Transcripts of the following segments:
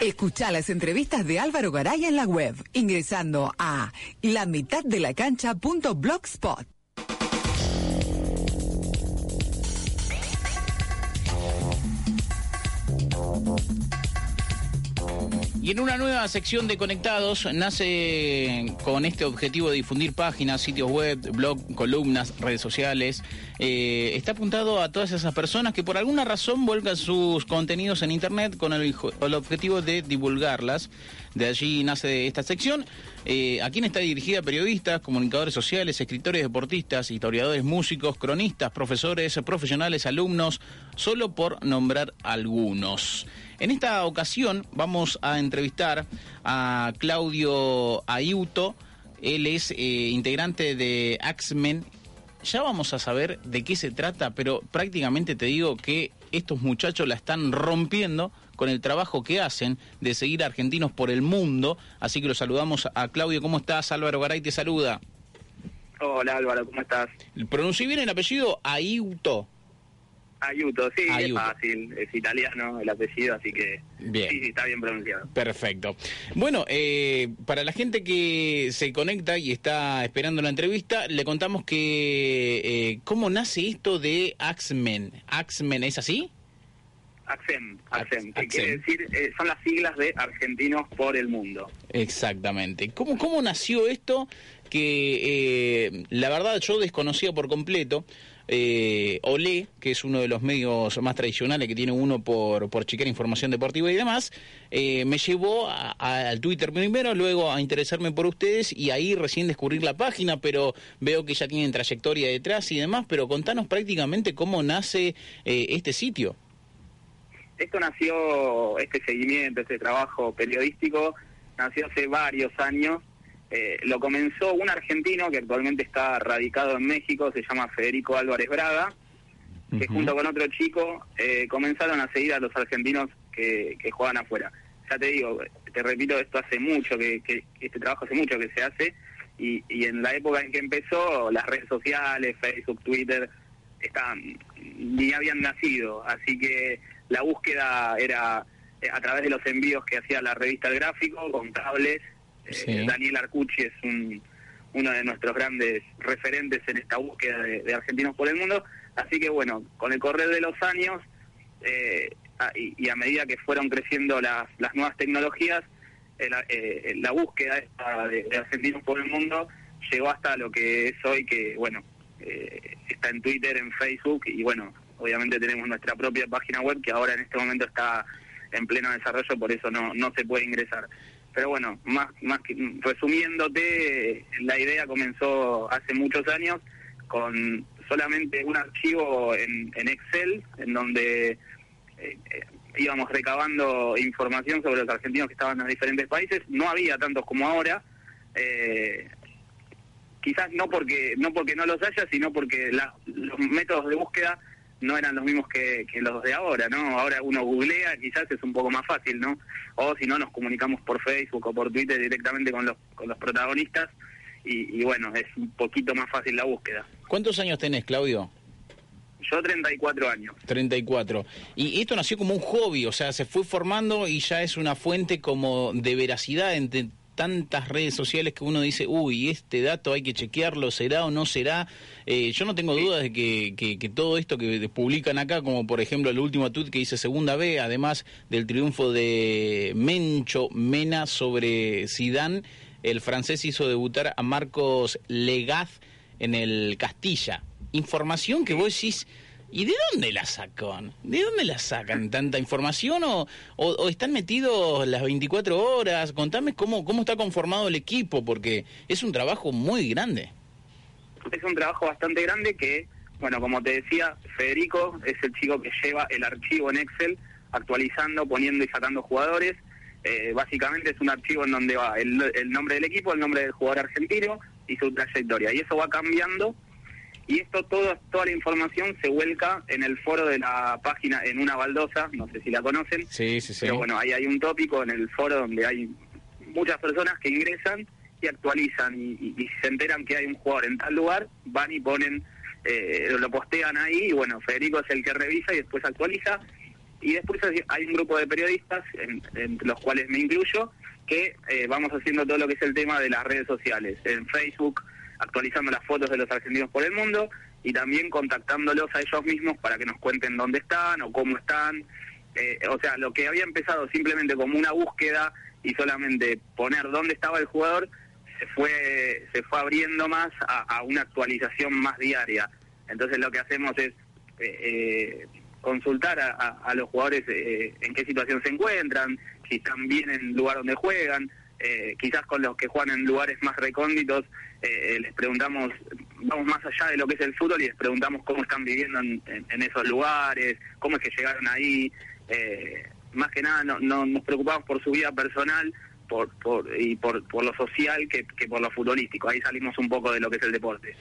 Escucha las entrevistas de Álvaro Garay en la web ingresando a la mitad de la cancha.blogspot. Y en una nueva sección de Conectados nace con este objetivo de difundir páginas, sitios web, blog, columnas, redes sociales. Eh, está apuntado a todas esas personas que por alguna razón vuelcan sus contenidos en Internet con el, objetivo de divulgarlas. De allí nace esta sección. Eh, ¿A está dirigida? Periodistas, comunicadores sociales, escritores deportistas, historiadores, músicos, cronistas, profesores, profesionales, alumnos, solo por nombrar algunos. En esta ocasión vamos a entrevistar a Claudio Ayuto. Él es eh, integrante de Axmen. Ya vamos a saber de qué se trata, pero prácticamente te digo que estos muchachos la están rompiendo con el trabajo que hacen de seguir argentinos por el mundo. Así que los saludamos a Claudio. ¿Cómo estás? Álvaro Garay te saluda. Hola Álvaro, ¿cómo estás? Pronuncié bien el apellido Ayuto. Ayuto, sí, es fácil, es italiano el apellido, así que bien. sí, sí, está bien pronunciado. Perfecto. Bueno, eh, para la gente que se conecta y está esperando la entrevista, le contamos que eh, cómo nace esto de Axmen. Axmen, ¿es así? AXEM, AXEM, que quiere decir, eh, son las siglas de Argentinos por el Mundo. Exactamente. ¿Cómo, cómo nació esto que eh, la verdad yo desconocía por completo? Eh, Olé, que es uno de los medios más tradicionales que tiene uno por, por chequear información deportiva y demás, eh, me llevó al Twitter primero, luego a interesarme por ustedes y ahí recién descubrir la página, pero veo que ya tienen trayectoria detrás y demás, pero contanos prácticamente cómo nace eh, este sitio. Esto nació, este seguimiento, este trabajo periodístico, nació hace varios años. Eh, lo comenzó un argentino que actualmente está radicado en México, se llama Federico Álvarez Braga, que junto con otro chico eh, comenzaron a seguir a los argentinos que, que juegan afuera. Ya te digo, te repito, esto hace mucho, que, que este trabajo hace mucho que se hace, y, y en la época en que empezó, las redes sociales, Facebook, Twitter, estaban, ni habían nacido, así que la búsqueda era a través de los envíos que hacía la revista El Gráfico, con cables. Eh, Daniel Arcucci es un, uno de nuestros grandes referentes en esta búsqueda de, argentinos por el mundo. Así que bueno, con el correr de los años eh, y, a medida que fueron creciendo las, nuevas tecnologías, la búsqueda de, de, argentinos por el mundo llegó hasta lo que es hoy, que bueno, está en Twitter, en Facebook y bueno, obviamente tenemos nuestra propia página web que ahora en este momento está en pleno desarrollo, por eso no, no se puede ingresar. Pero bueno, más, más que, resumiéndote, la idea comenzó hace muchos años con solamente un archivo en, en Excel, en donde eh, eh, íbamos recabando información sobre los argentinos que estaban en diferentes países. No había tantos como ahora. Eh, quizás no porque no porque no los haya, sino porque los métodos de búsqueda no eran los mismos que, los de ahora, ¿no? Ahora uno googlea, quizás es un poco más fácil, ¿no? O si no, nos comunicamos por Facebook o por Twitter directamente con los, con los protagonistas y, bueno, es un poquito más fácil la búsqueda. ¿Cuántos años tenés, Claudio? Yo 34 años. 34. Y esto nació como un hobby, o sea, se fue formando y ya es una fuente como de veracidad entre tantas redes sociales que uno dice, uy, este dato hay que chequearlo, será o no será. Eh, yo no tengo dudas de que, que, todo esto que publican acá, como por ejemplo el último tweet que dice Segunda B, además del triunfo de Mencho Mena sobre Sidán, el francés hizo debutar a Marcos Legaz en el Castilla. Información que vos decís ¿Y de dónde la sacan? ¿De dónde la sacan tanta información o, o, están metidos las 24 horas? Contame cómo, cómo está conformado el equipo, porque es un trabajo muy grande. Es un trabajo bastante grande que, bueno, como te decía, Federico es el chico que lleva el archivo en Excel, actualizando, poniendo y sacando jugadores. eh, básicamente es un archivo en donde va el, nombre del equipo, el nombre del jugador argentino y su trayectoria. Y eso va cambiando y esto todo, toda la información se vuelca en el foro de la página, en una baldosa, no sé si la conocen. Sí, sí, sí. Pero bueno, ahí hay un tópico en el foro donde hay muchas personas que ingresan y actualizan y, se enteran que hay un jugador en tal lugar, van y ponen, eh, lo postean ahí y bueno, Federico es el que revisa y después actualiza y después hay un grupo de periodistas, entre los cuales me incluyo, que eh, vamos haciendo todo lo que es el tema de las redes sociales, en Facebook, actualizando las fotos de los argentinos por el mundo y también contactándolos a ellos mismos para que nos cuenten dónde están o cómo están. Eh, o sea, lo que había empezado simplemente como una búsqueda y solamente poner dónde estaba el jugador, se fue, se fue abriendo más a, una actualización más diaria. Entonces lo que hacemos es eh, consultar a, los jugadores eh, en qué situación se encuentran, si están bien en el lugar donde juegan, eh, quizás con los que juegan en lugares más recónditos, eh, les preguntamos, vamos más allá de lo que es el fútbol y les preguntamos cómo están viviendo en, esos lugares, cómo es que llegaron ahí. más que nada no, nos preocupamos por su vida personal por, por, y por, lo social que, que por lo futbolístico. Ahí salimos un poco de lo que es el deporte.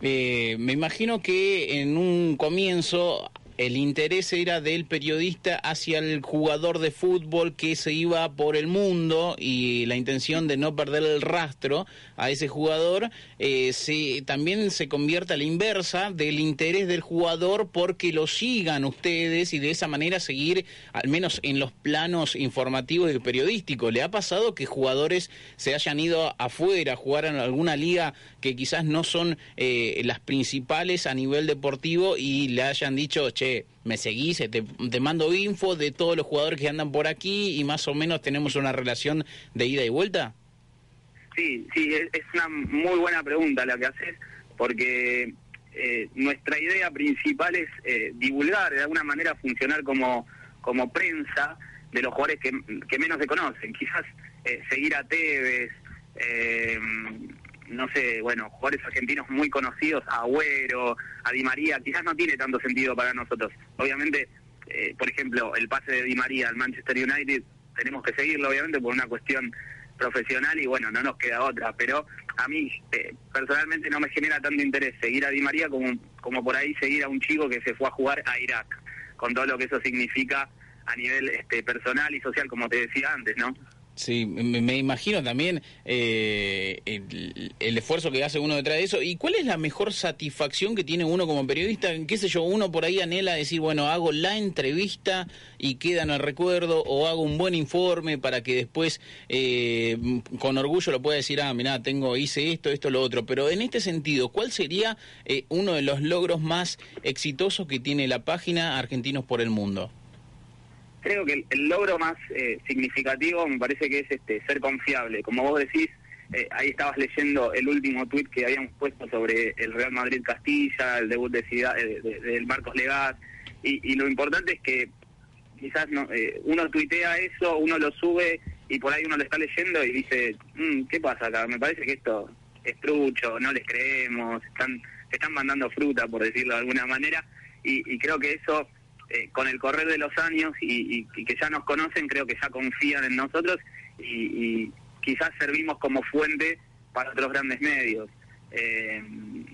me imagino que en un comienzo el interés era del periodista hacia el jugador de fútbol que se iba por el mundo y la intención de no perder el rastro a ese jugador eh, se, también se convierte a la inversa del interés del jugador porque lo sigan ustedes y de esa manera seguir al menos en los planos informativos y periodísticos. ¿Le ha pasado que jugadores se hayan ido afuera a jugar en alguna liga que quizás no son eh, las principales a nivel deportivo y le hayan dicho, che, me seguís, te, te, mando info de todos los jugadores que andan por aquí y más o menos tenemos una relación de ida y vuelta? Sí, sí, es, una muy buena pregunta la que haces, porque eh, nuestra idea principal es eh, divulgar, de alguna manera funcionar como, como prensa de los jugadores que, que menos se conocen. Quizás seguir a Tevez, eh, no sé, bueno, jugadores argentinos muy conocidos, Agüero, a Di María, quizás no tiene tanto sentido para nosotros. Obviamente, eh, por ejemplo, el pase de Di María al Manchester United, tenemos que seguirlo, obviamente, por una cuestión profesional y bueno, no nos queda otra, pero a mí eh, personalmente no me genera tanto interés seguir a Di María como, como por ahí seguir a un chico que se fue a jugar a Irak, con todo lo que eso significa a nivel este, personal y social, como te decía antes, ¿no? Sí, me, imagino también eh, el, esfuerzo que hace uno detrás de eso. ¿Y cuál es la mejor satisfacción que tiene uno como periodista? ¿Qué sé yo? Uno por ahí anhela decir, bueno, hago la entrevista y queda en el recuerdo, o hago un buen informe para que después eh, con orgullo lo pueda decir, ah, mira, tengo, hice esto, esto, lo otro. Pero en este sentido, ¿cuál sería eh, uno de los logros más exitosos que tiene la página Argentinos por el Mundo? Creo que el, logro más eh, significativo me parece que es este ser confiable. Como vos decís, eh, ahí estabas leyendo el último tuit que habíamos puesto sobre el Real Madrid Castilla, el debut de Ciudad, eh, del Marcos Legat, y, lo importante es que quizás no, uno tuitea eso, uno lo sube y por ahí uno lo está leyendo y dice, mm, ¿qué pasa acá? Me parece que esto es trucho, no les creemos, están, están mandando fruta, por decirlo de alguna manera, y creo que eso eh, con el correr de los años y, que ya nos conocen, creo que ya confían en nosotros y, quizás servimos como fuente para otros grandes medios. Eh,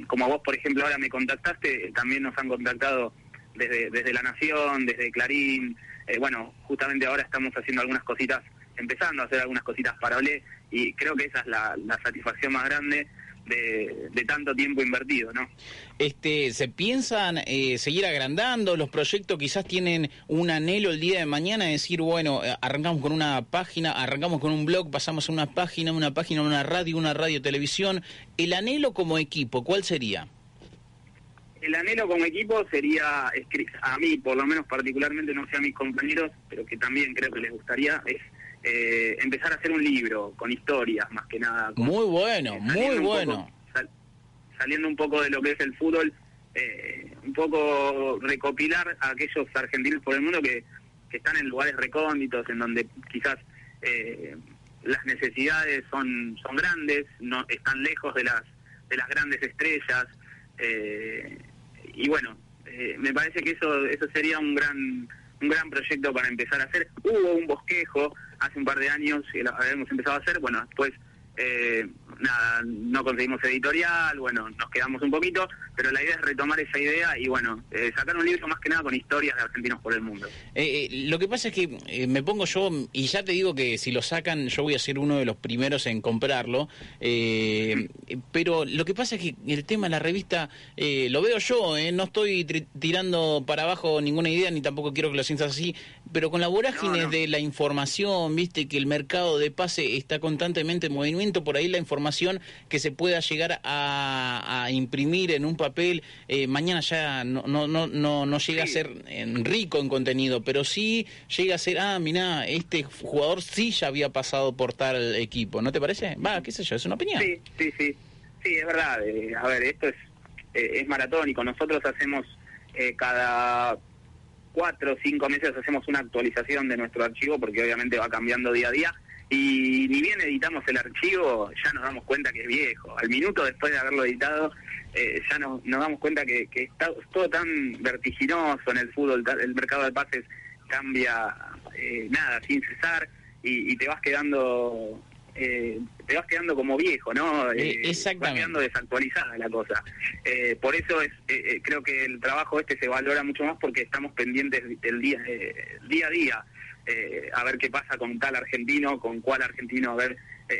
como vos, por ejemplo, ahora me contactaste, también nos han contactado desde, desde La Nación, desde Clarín. Eh, bueno, justamente ahora estamos haciendo algunas cositas, empezando a hacer algunas cositas para Olé y creo que esa es la satisfacción más grande de, tanto tiempo invertido, ¿no? Este, ¿Se piensan eh, seguir agrandando? ¿Los proyectos quizás tienen un anhelo el día de mañana de decir, bueno, eh, arrancamos con una página, arrancamos con un blog, pasamos a una página, una página, una radio, una radio, televisión? ¿El anhelo como equipo, cuál sería? El anhelo como equipo sería, a mí por lo menos particularmente, no sé a mis compañeros, pero que también creo que les gustaría, es eh, empezar a hacer un libro con historias más que nada. muy bueno, muy bueno. saliendo un poco de lo que es el fútbol, eh, un poco recopilar a aquellos argentinos por el mundo que, que están en lugares recónditos, en donde quizás eh, las necesidades son, son grandes, no están lejos de las, de las grandes estrellas. y bueno, me parece que eso, eso sería un gran un gran proyecto para empezar a hacer. Hubo un bosquejo hace un par de años lo habíamos empezado a hacer, bueno, después eh, nada, no conseguimos editorial, bueno, nos quedamos un poquito, pero la idea es retomar esa idea y bueno, eh, sacar un libro más que nada con historias de argentinos por el mundo. Eh, eh, lo que pasa es que me pongo yo, y ya te digo que si lo sacan, yo voy a ser uno de los primeros en comprarlo, pero lo que pasa es que el tema de la revista lo veo yo, no estoy tirando para abajo ninguna idea, ni tampoco quiero que lo sientas así, pero con la vorágine de la información, viste que el mercado de pase está constantemente en movimiento, por ahí la información que se pueda llegar a, imprimir en un papel, eh, mañana ya no, no, no, no, no llega a ser rico en contenido, pero sí llega a ser, ah, mira, este jugador sí ya había pasado por tal equipo, ¿no te parece? Va, qué sé yo, es una opinión. Sí, sí, sí, sí, es verdad. Eh, a ver, esto es, eh, es maratónico, nosotros hacemos cada cuatro o cinco meses hacemos una actualización de nuestro archivo porque obviamente va cambiando día a día y ni bien editamos el archivo ya nos damos cuenta que es viejo. Al minuto después de haberlo editado eh, ya nos, nos damos cuenta que, que está todo tan vertiginoso en el fútbol, el mercado de pases cambia eh, nada, sin cesar y, y te vas quedando eh, te vas quedando como viejo, ¿no? Eh, Exactamente. Vas quedando desactualizada la cosa. Eh, por eso es eh, creo que el trabajo este se valora mucho más porque estamos pendientes del día, día a día a ver qué pasa con tal argentino, con cuál argentino, a ver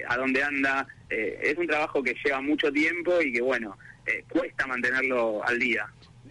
a dónde anda. es un trabajo que lleva mucho tiempo y que, bueno, cuesta mantenerlo al día.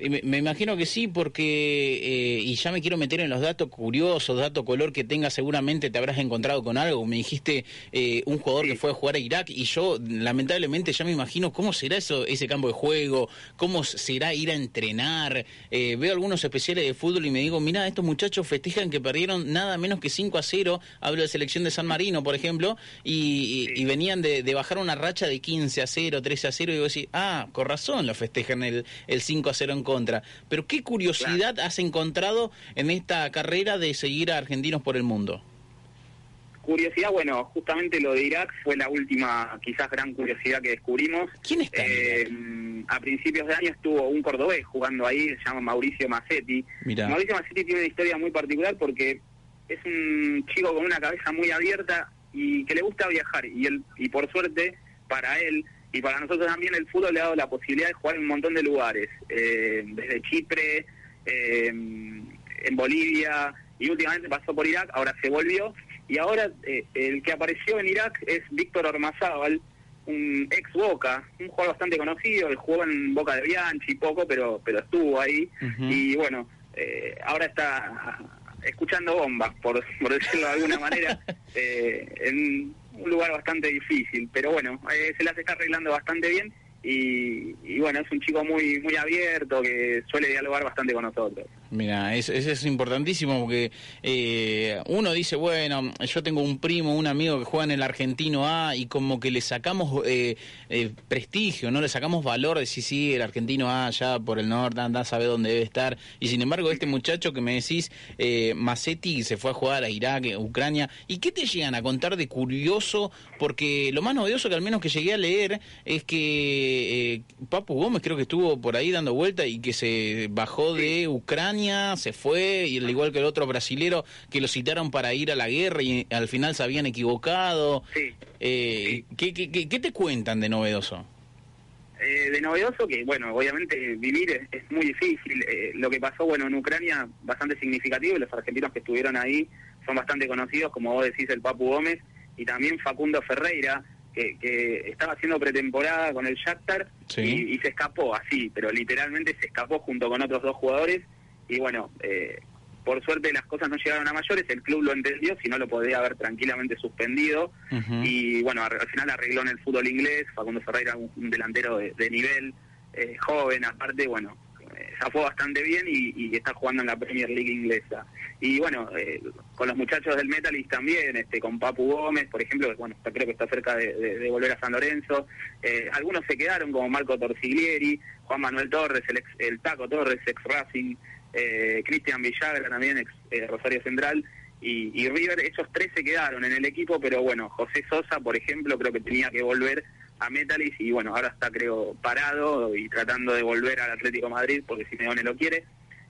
Me, imagino que sí, porque, eh, y ya me quiero meter en los datos curiosos, datos color que tenga, seguramente te habrás encontrado con algo. Me dijiste eh, un jugador que fue a jugar a Irak y yo lamentablemente ya me imagino cómo será eso, ese campo de juego, cómo será ir a entrenar. Eh, veo algunos especiales de fútbol y me digo, mira, estos muchachos festejan que perdieron nada menos que 5 a 0, hablo de selección de San Marino, por ejemplo, y, venían de, bajar una racha de 15 a 0, 13 a 0, y digo, decir, ah, con razón lo festejan el, el 5 a 0 en contra. Pero ¿qué curiosidad has encontrado en esta carrera de seguir a argentinos por el mundo? Curiosidad, bueno, justamente lo de Irak fue la última, quizás gran curiosidad que descubrimos. ¿Quién está? Eh, a principios de año estuvo un cordobés jugando ahí, se llama Mauricio Massetti. Mauricio Massetti tiene una historia muy particular porque es un chico con una cabeza muy abierta y que le gusta viajar y él y por suerte para él y para nosotros también el fútbol le ha dado la posibilidad de jugar en un montón de lugares, eh, desde Chipre, eh, en Bolivia, y últimamente pasó por Irak, ahora se volvió, y ahora eh, el que apareció en Irak es Víctor Ormazábal, un ex Boca, un jugador bastante conocido, que jugó en Boca de Bianchi poco, pero pero estuvo ahí, y bueno, ahora está escuchando bombas, por, por decirlo de alguna manera, en un lugar bastante difícil, pero bueno, eh, se las está arreglando bastante bien y, y, bueno, es un chico muy muy abierto que suele dialogar bastante con nosotros. Mira, eso, es importantísimo porque eh, uno dice, bueno, yo tengo un primo, un amigo que juega en el argentino A y como que le sacamos eh, eh, prestigio, ¿no? Le sacamos valor de sí, sí, el argentino A allá por el norte, anda, sabe dónde debe estar. Y sin embargo, este muchacho que me decís, eh, Macetti, se fue a jugar a Irak, Ucrania, ¿y qué te llegan a contar de curioso? Porque lo más novedoso que al menos que llegué a leer es que Papu Gómez creo que estuvo por ahí dando vuelta y que se bajó de Ucrania se fue, y al igual que el otro brasilero que lo citaron para ir a la guerra y al final se habían equivocado. Sí. Eh, ¿qué, qué, te cuentan de novedoso? Eh, de novedoso que, bueno, obviamente vivir es, muy difícil. Eh, lo que pasó, bueno, en Ucrania, bastante significativo, los argentinos que estuvieron ahí son bastante conocidos, como vos decís, el Papu Gómez, y también Facundo Ferreira, que, que estaba haciendo pretemporada con el Shakhtar y, y, se escapó así, pero literalmente se escapó junto con otros dos jugadores y bueno, eh, por suerte las cosas no llegaron a mayores, el club lo entendió, si no lo podría haber tranquilamente suspendido y bueno, al final arregló en el fútbol inglés, Facundo Ferreira un, un delantero de, nivel, eh, joven aparte, bueno, eh, zafó bastante bien y, está jugando en la Premier League inglesa. Y bueno, eh, con los muchachos del Metalist también, este con Papu Gómez, por ejemplo, bueno, creo que está cerca de, volver a San Lorenzo. algunos se quedaron como Marco Torsiglieri, Juan Manuel Torres, el, el Taco Torres, ex Racing, eh, Cristian Villagra también, ex eh, Rosario Central, y, River, esos tres se quedaron en el equipo, pero bueno, José Sosa, por ejemplo, creo que tenía que volver a Metalis y bueno, ahora está creo parado y tratando de volver al Atlético Madrid porque Simeone lo quiere.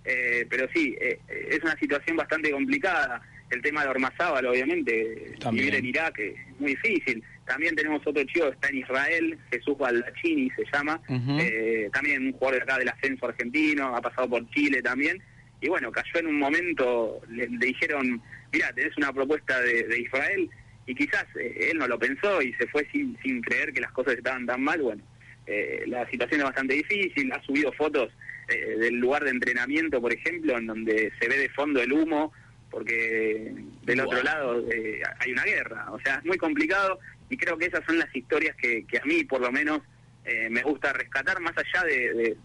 Eh, pero sí, eh, es una situación bastante complicada. el tema de Ormazábal, obviamente, También. vivir en Irak es muy difícil. También tenemos otro chico que está en Israel, Jesús Baldacchini se llama, eh, también un jugador de acá del ascenso argentino, ha pasado por Chile también, y bueno, cayó en un momento, le, le dijeron, mira, tenés una propuesta de, de Israel, y quizás eh, él no lo pensó y se fue sin, sin creer que las cosas estaban tan mal, bueno, eh, la situación es bastante difícil, ha subido fotos eh, del lugar de entrenamiento, por ejemplo, en donde se ve de fondo el humo, porque del Wow. otro lado eh, hay una guerra, o sea, es muy complicado y creo que esas son las historias que, que a mí, por lo menos, eh, me gusta rescatar más allá de, de-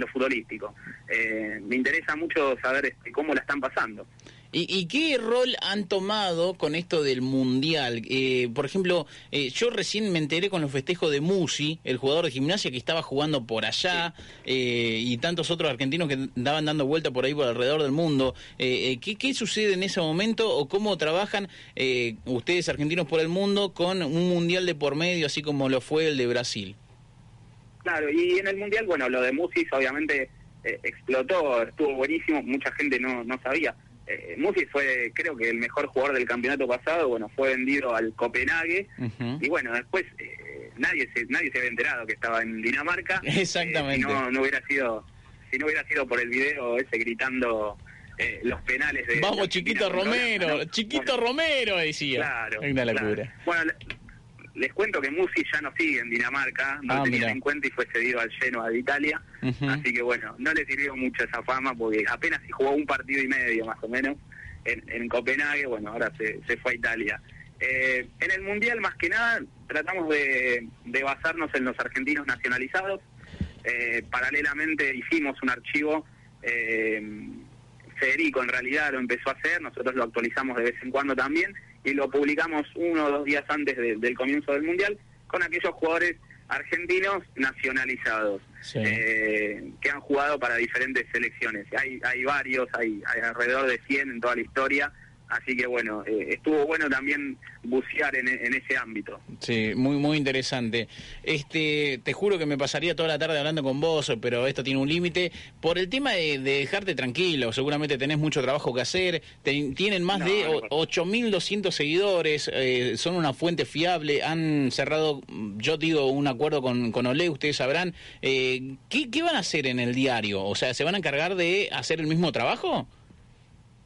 lo futbolístico. Eh, me interesa mucho saber este, cómo la están pasando. ¿Y, y qué rol han tomado con esto del Mundial? Eh, por ejemplo, eh, yo recién me enteré con los festejos de Musi, el jugador de gimnasia que estaba jugando por allá, eh, y tantos otros argentinos que andaban dando vuelta por ahí por alrededor del mundo. Eh, ¿qué, qué sucede en ese momento o cómo trabajan eh, ustedes argentinos por el mundo con un Mundial de por medio, así como lo fue el de Brasil? Claro, y en el Mundial, bueno, lo de Musis obviamente explotó, estuvo buenísimo, mucha gente no, no sabía. Eh, fue, creo que el mejor jugador del campeonato pasado, bueno, fue vendido al Copenhague, y bueno, después eh, nadie se nadie se había enterado que estaba en Dinamarca. Exactamente. Eh, si no, no hubiera sido, si no hubiera sido por el video ese gritando eh, los penales de... Vamos, chiquito Romero, ¿no? chiquito Bueno, Romero, decía. Claro. Es una claro. locura. Bueno, les cuento que Musi ya no sigue en Dinamarca, no Ah, lo tenían en cuenta y fue cedido al Genoa de Italia. Así que bueno, no le sirvió mucho esa fama porque apenas si jugó un partido y medio más o menos en, en Copenhague, bueno, ahora se, se fue a Italia. Eh, en el Mundial más que nada tratamos de, de basarnos en los argentinos nacionalizados. Eh, paralelamente hicimos un archivo, eh, Federico en realidad lo empezó a hacer, nosotros lo actualizamos de vez en cuando también y lo publicamos uno o dos días antes de- del comienzo del Mundial con aquellos jugadores argentinos nacionalizados Sí. eh, que han jugado para diferentes selecciones. Hay, hay varios, hay, hay alrededor de 100 en toda la historia, así que bueno, eh, estuvo bueno también bucear en, en ese ámbito. Sí, muy muy interesante. Este, te juro que me pasaría toda la tarde hablando con vos, pero esto tiene un límite por el tema de, de dejarte tranquilo. Seguramente tenés mucho trabajo que hacer. Te- tienen más No, de no o- 8.200 seguidores. eh, son una fuente fiable. Han cerrado, mm, yo digo, un acuerdo con con Olé. Ustedes sabrán. Eh, ¿qué, ¿Qué van a hacer en el diario? O sea, ¿se van a encargar de hacer el mismo trabajo?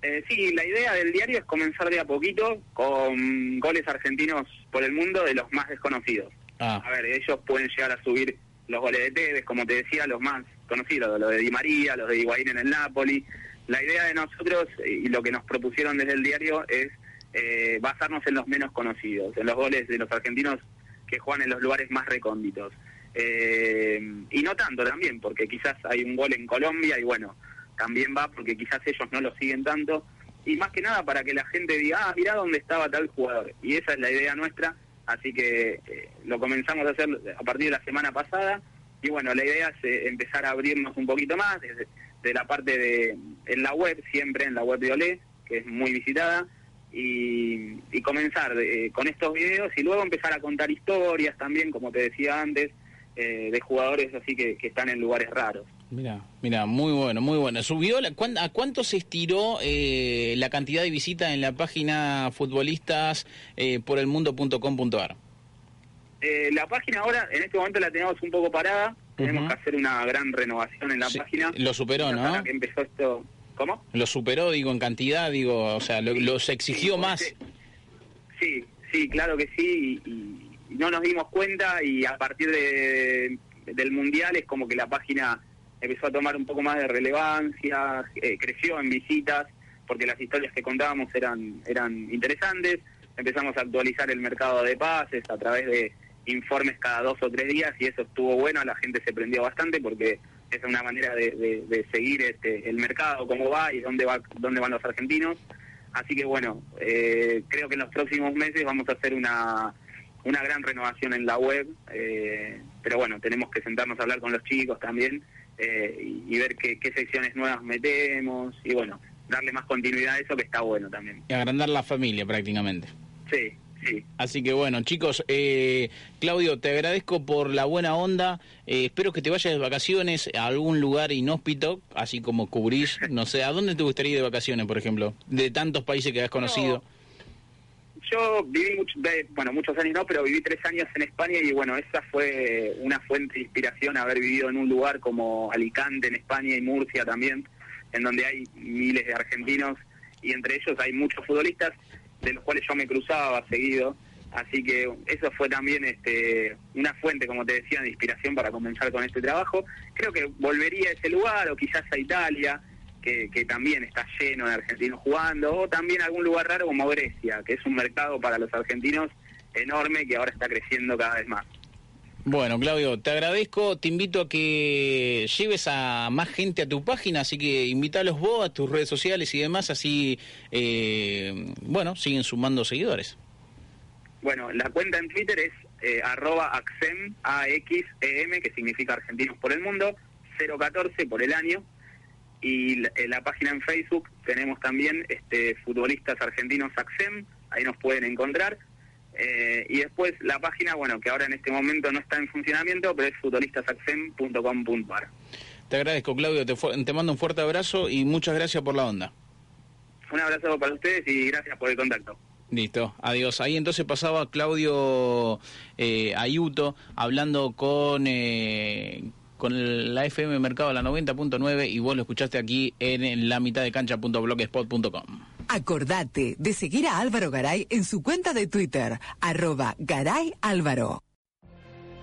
Eh, sí, la idea del diario es comenzar de a poquito con goles argentinos por el mundo de los más desconocidos. Ah, A ver, ellos pueden llegar a subir los goles de Tevez, como te decía, los más conocidos, los de Di María, los de Higuaín en el Napoli. La idea de nosotros y lo que nos propusieron desde el diario es eh, basarnos en los menos conocidos, en los goles de los argentinos que juegan en los lugares más recónditos. Eh, y no tanto también, porque quizás hay un gol en Colombia y bueno, también va porque quizás ellos no lo siguen tanto. Y más que nada para que la gente diga, ah, mirá dónde estaba tal jugador. Y esa es la idea nuestra, así que eh, lo comenzamos a hacer a partir de la semana pasada. Y bueno, la idea es eh, empezar a abrirnos un poquito más desde de la parte de en la web, siempre en la web de Olé, que es muy visitada, y, y comenzar eh, con estos videos y luego empezar a contar historias también, como te decía antes, eh, de jugadores así que, que están en lugares raros. Mira, mira, muy bueno, muy bueno. ¿Subió la, cuán- ¿A cuánto se estiró eh, la cantidad de visitas en la página futbolistas eh, por el mundo.com.ar? Eh, la página ahora, en este momento la tenemos un poco parada, tenemos que hacer una gran renovación en la Sí, página. lo superó, ¿no? que empezó esto, ¿cómo? Lo superó, digo, en cantidad, digo, o sea, lo, lo se exigió Sí, más. Sí, sí, claro que sí, y no nos dimos cuenta y a partir de, del Mundial es como que la página empezó a tomar un poco más de relevancia, eh, creció en visitas, porque las historias que contábamos eran, eran interesantes, empezamos a actualizar el mercado de pases a través de informes cada dos o tres días y eso estuvo bueno, la gente se prendió bastante porque es una manera de, de- de seguir este, el mercado, cómo va y dónde, va, dónde van los argentinos. Así que bueno, eh, creo que en los próximos meses vamos a hacer una, una gran renovación en la web, eh, pero bueno, tenemos que sentarnos a hablar con los chicos también eh, y, y ver qué, qué secciones nuevas metemos y bueno, darle más continuidad a eso que está bueno también. Y agrandar la familia prácticamente. Sí, sí. Así que bueno, chicos, eh, Claudio, te agradezco por la buena onda. Eh, espero que te vayas de vacaciones a algún lugar inhóspito, así como cubrís, no sé, ¿a dónde te gustaría ir de vacaciones, por ejemplo? De tantos países que has conocido. Yo viví, mucho, bueno, muchos años no, pero viví tres años en España y bueno, esa fue una fuente de inspiración haber vivido en un lugar como Alicante en España y Murcia también, en donde hay miles de argentinos y entre ellos hay muchos futbolistas de los cuales yo me cruzaba seguido. Así que eso fue también este, una fuente, como te decía, de inspiración para comenzar con este trabajo. Creo que volvería a ese lugar o quizás a Italia, que, que también está lleno de argentinos jugando, o también algún lugar raro como Grecia, que es un mercado para los argentinos enorme que ahora está creciendo cada vez más. Bueno, Claudio, te agradezco, te invito a que lleves a más gente a tu página, así que invítalos vos a tus redes sociales y demás, así, eh, bueno, siguen sumando seguidores. Bueno, la cuenta en Twitter es eh, arroba axem, A-X-E-M, que significa Argentinos por el Mundo, 014 por el año, y la, la página en Facebook tenemos también este, futbolistas argentinos axem, ahí nos pueden encontrar, eh, y después la página, bueno, que ahora en este momento no está en funcionamiento, pero es futbolistasaccem.com.ar. Te agradezco, Claudio, te, te, mando un fuerte abrazo y muchas gracias por la onda. Un abrazo para ustedes y gracias por el contacto. Listo, adiós. Ahí entonces pasaba Claudio eh, Ayuto hablando con... Eh, con la FM Mercado la 90.9 y vos lo escuchaste aquí en la mitad de cancha.blogspot.com. Acordate de seguir a Álvaro Garay en su cuenta de Twitter, arroba Garay Álvaro.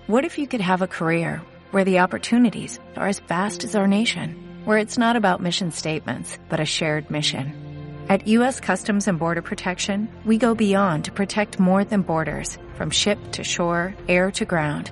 What if you could have a career where the opportunities are as vast as our nation, where it's not about mission statements, but a shared mission? At U.S. Customs and Border Protection, we go beyond to protect more than borders, from ship to shore, air to ground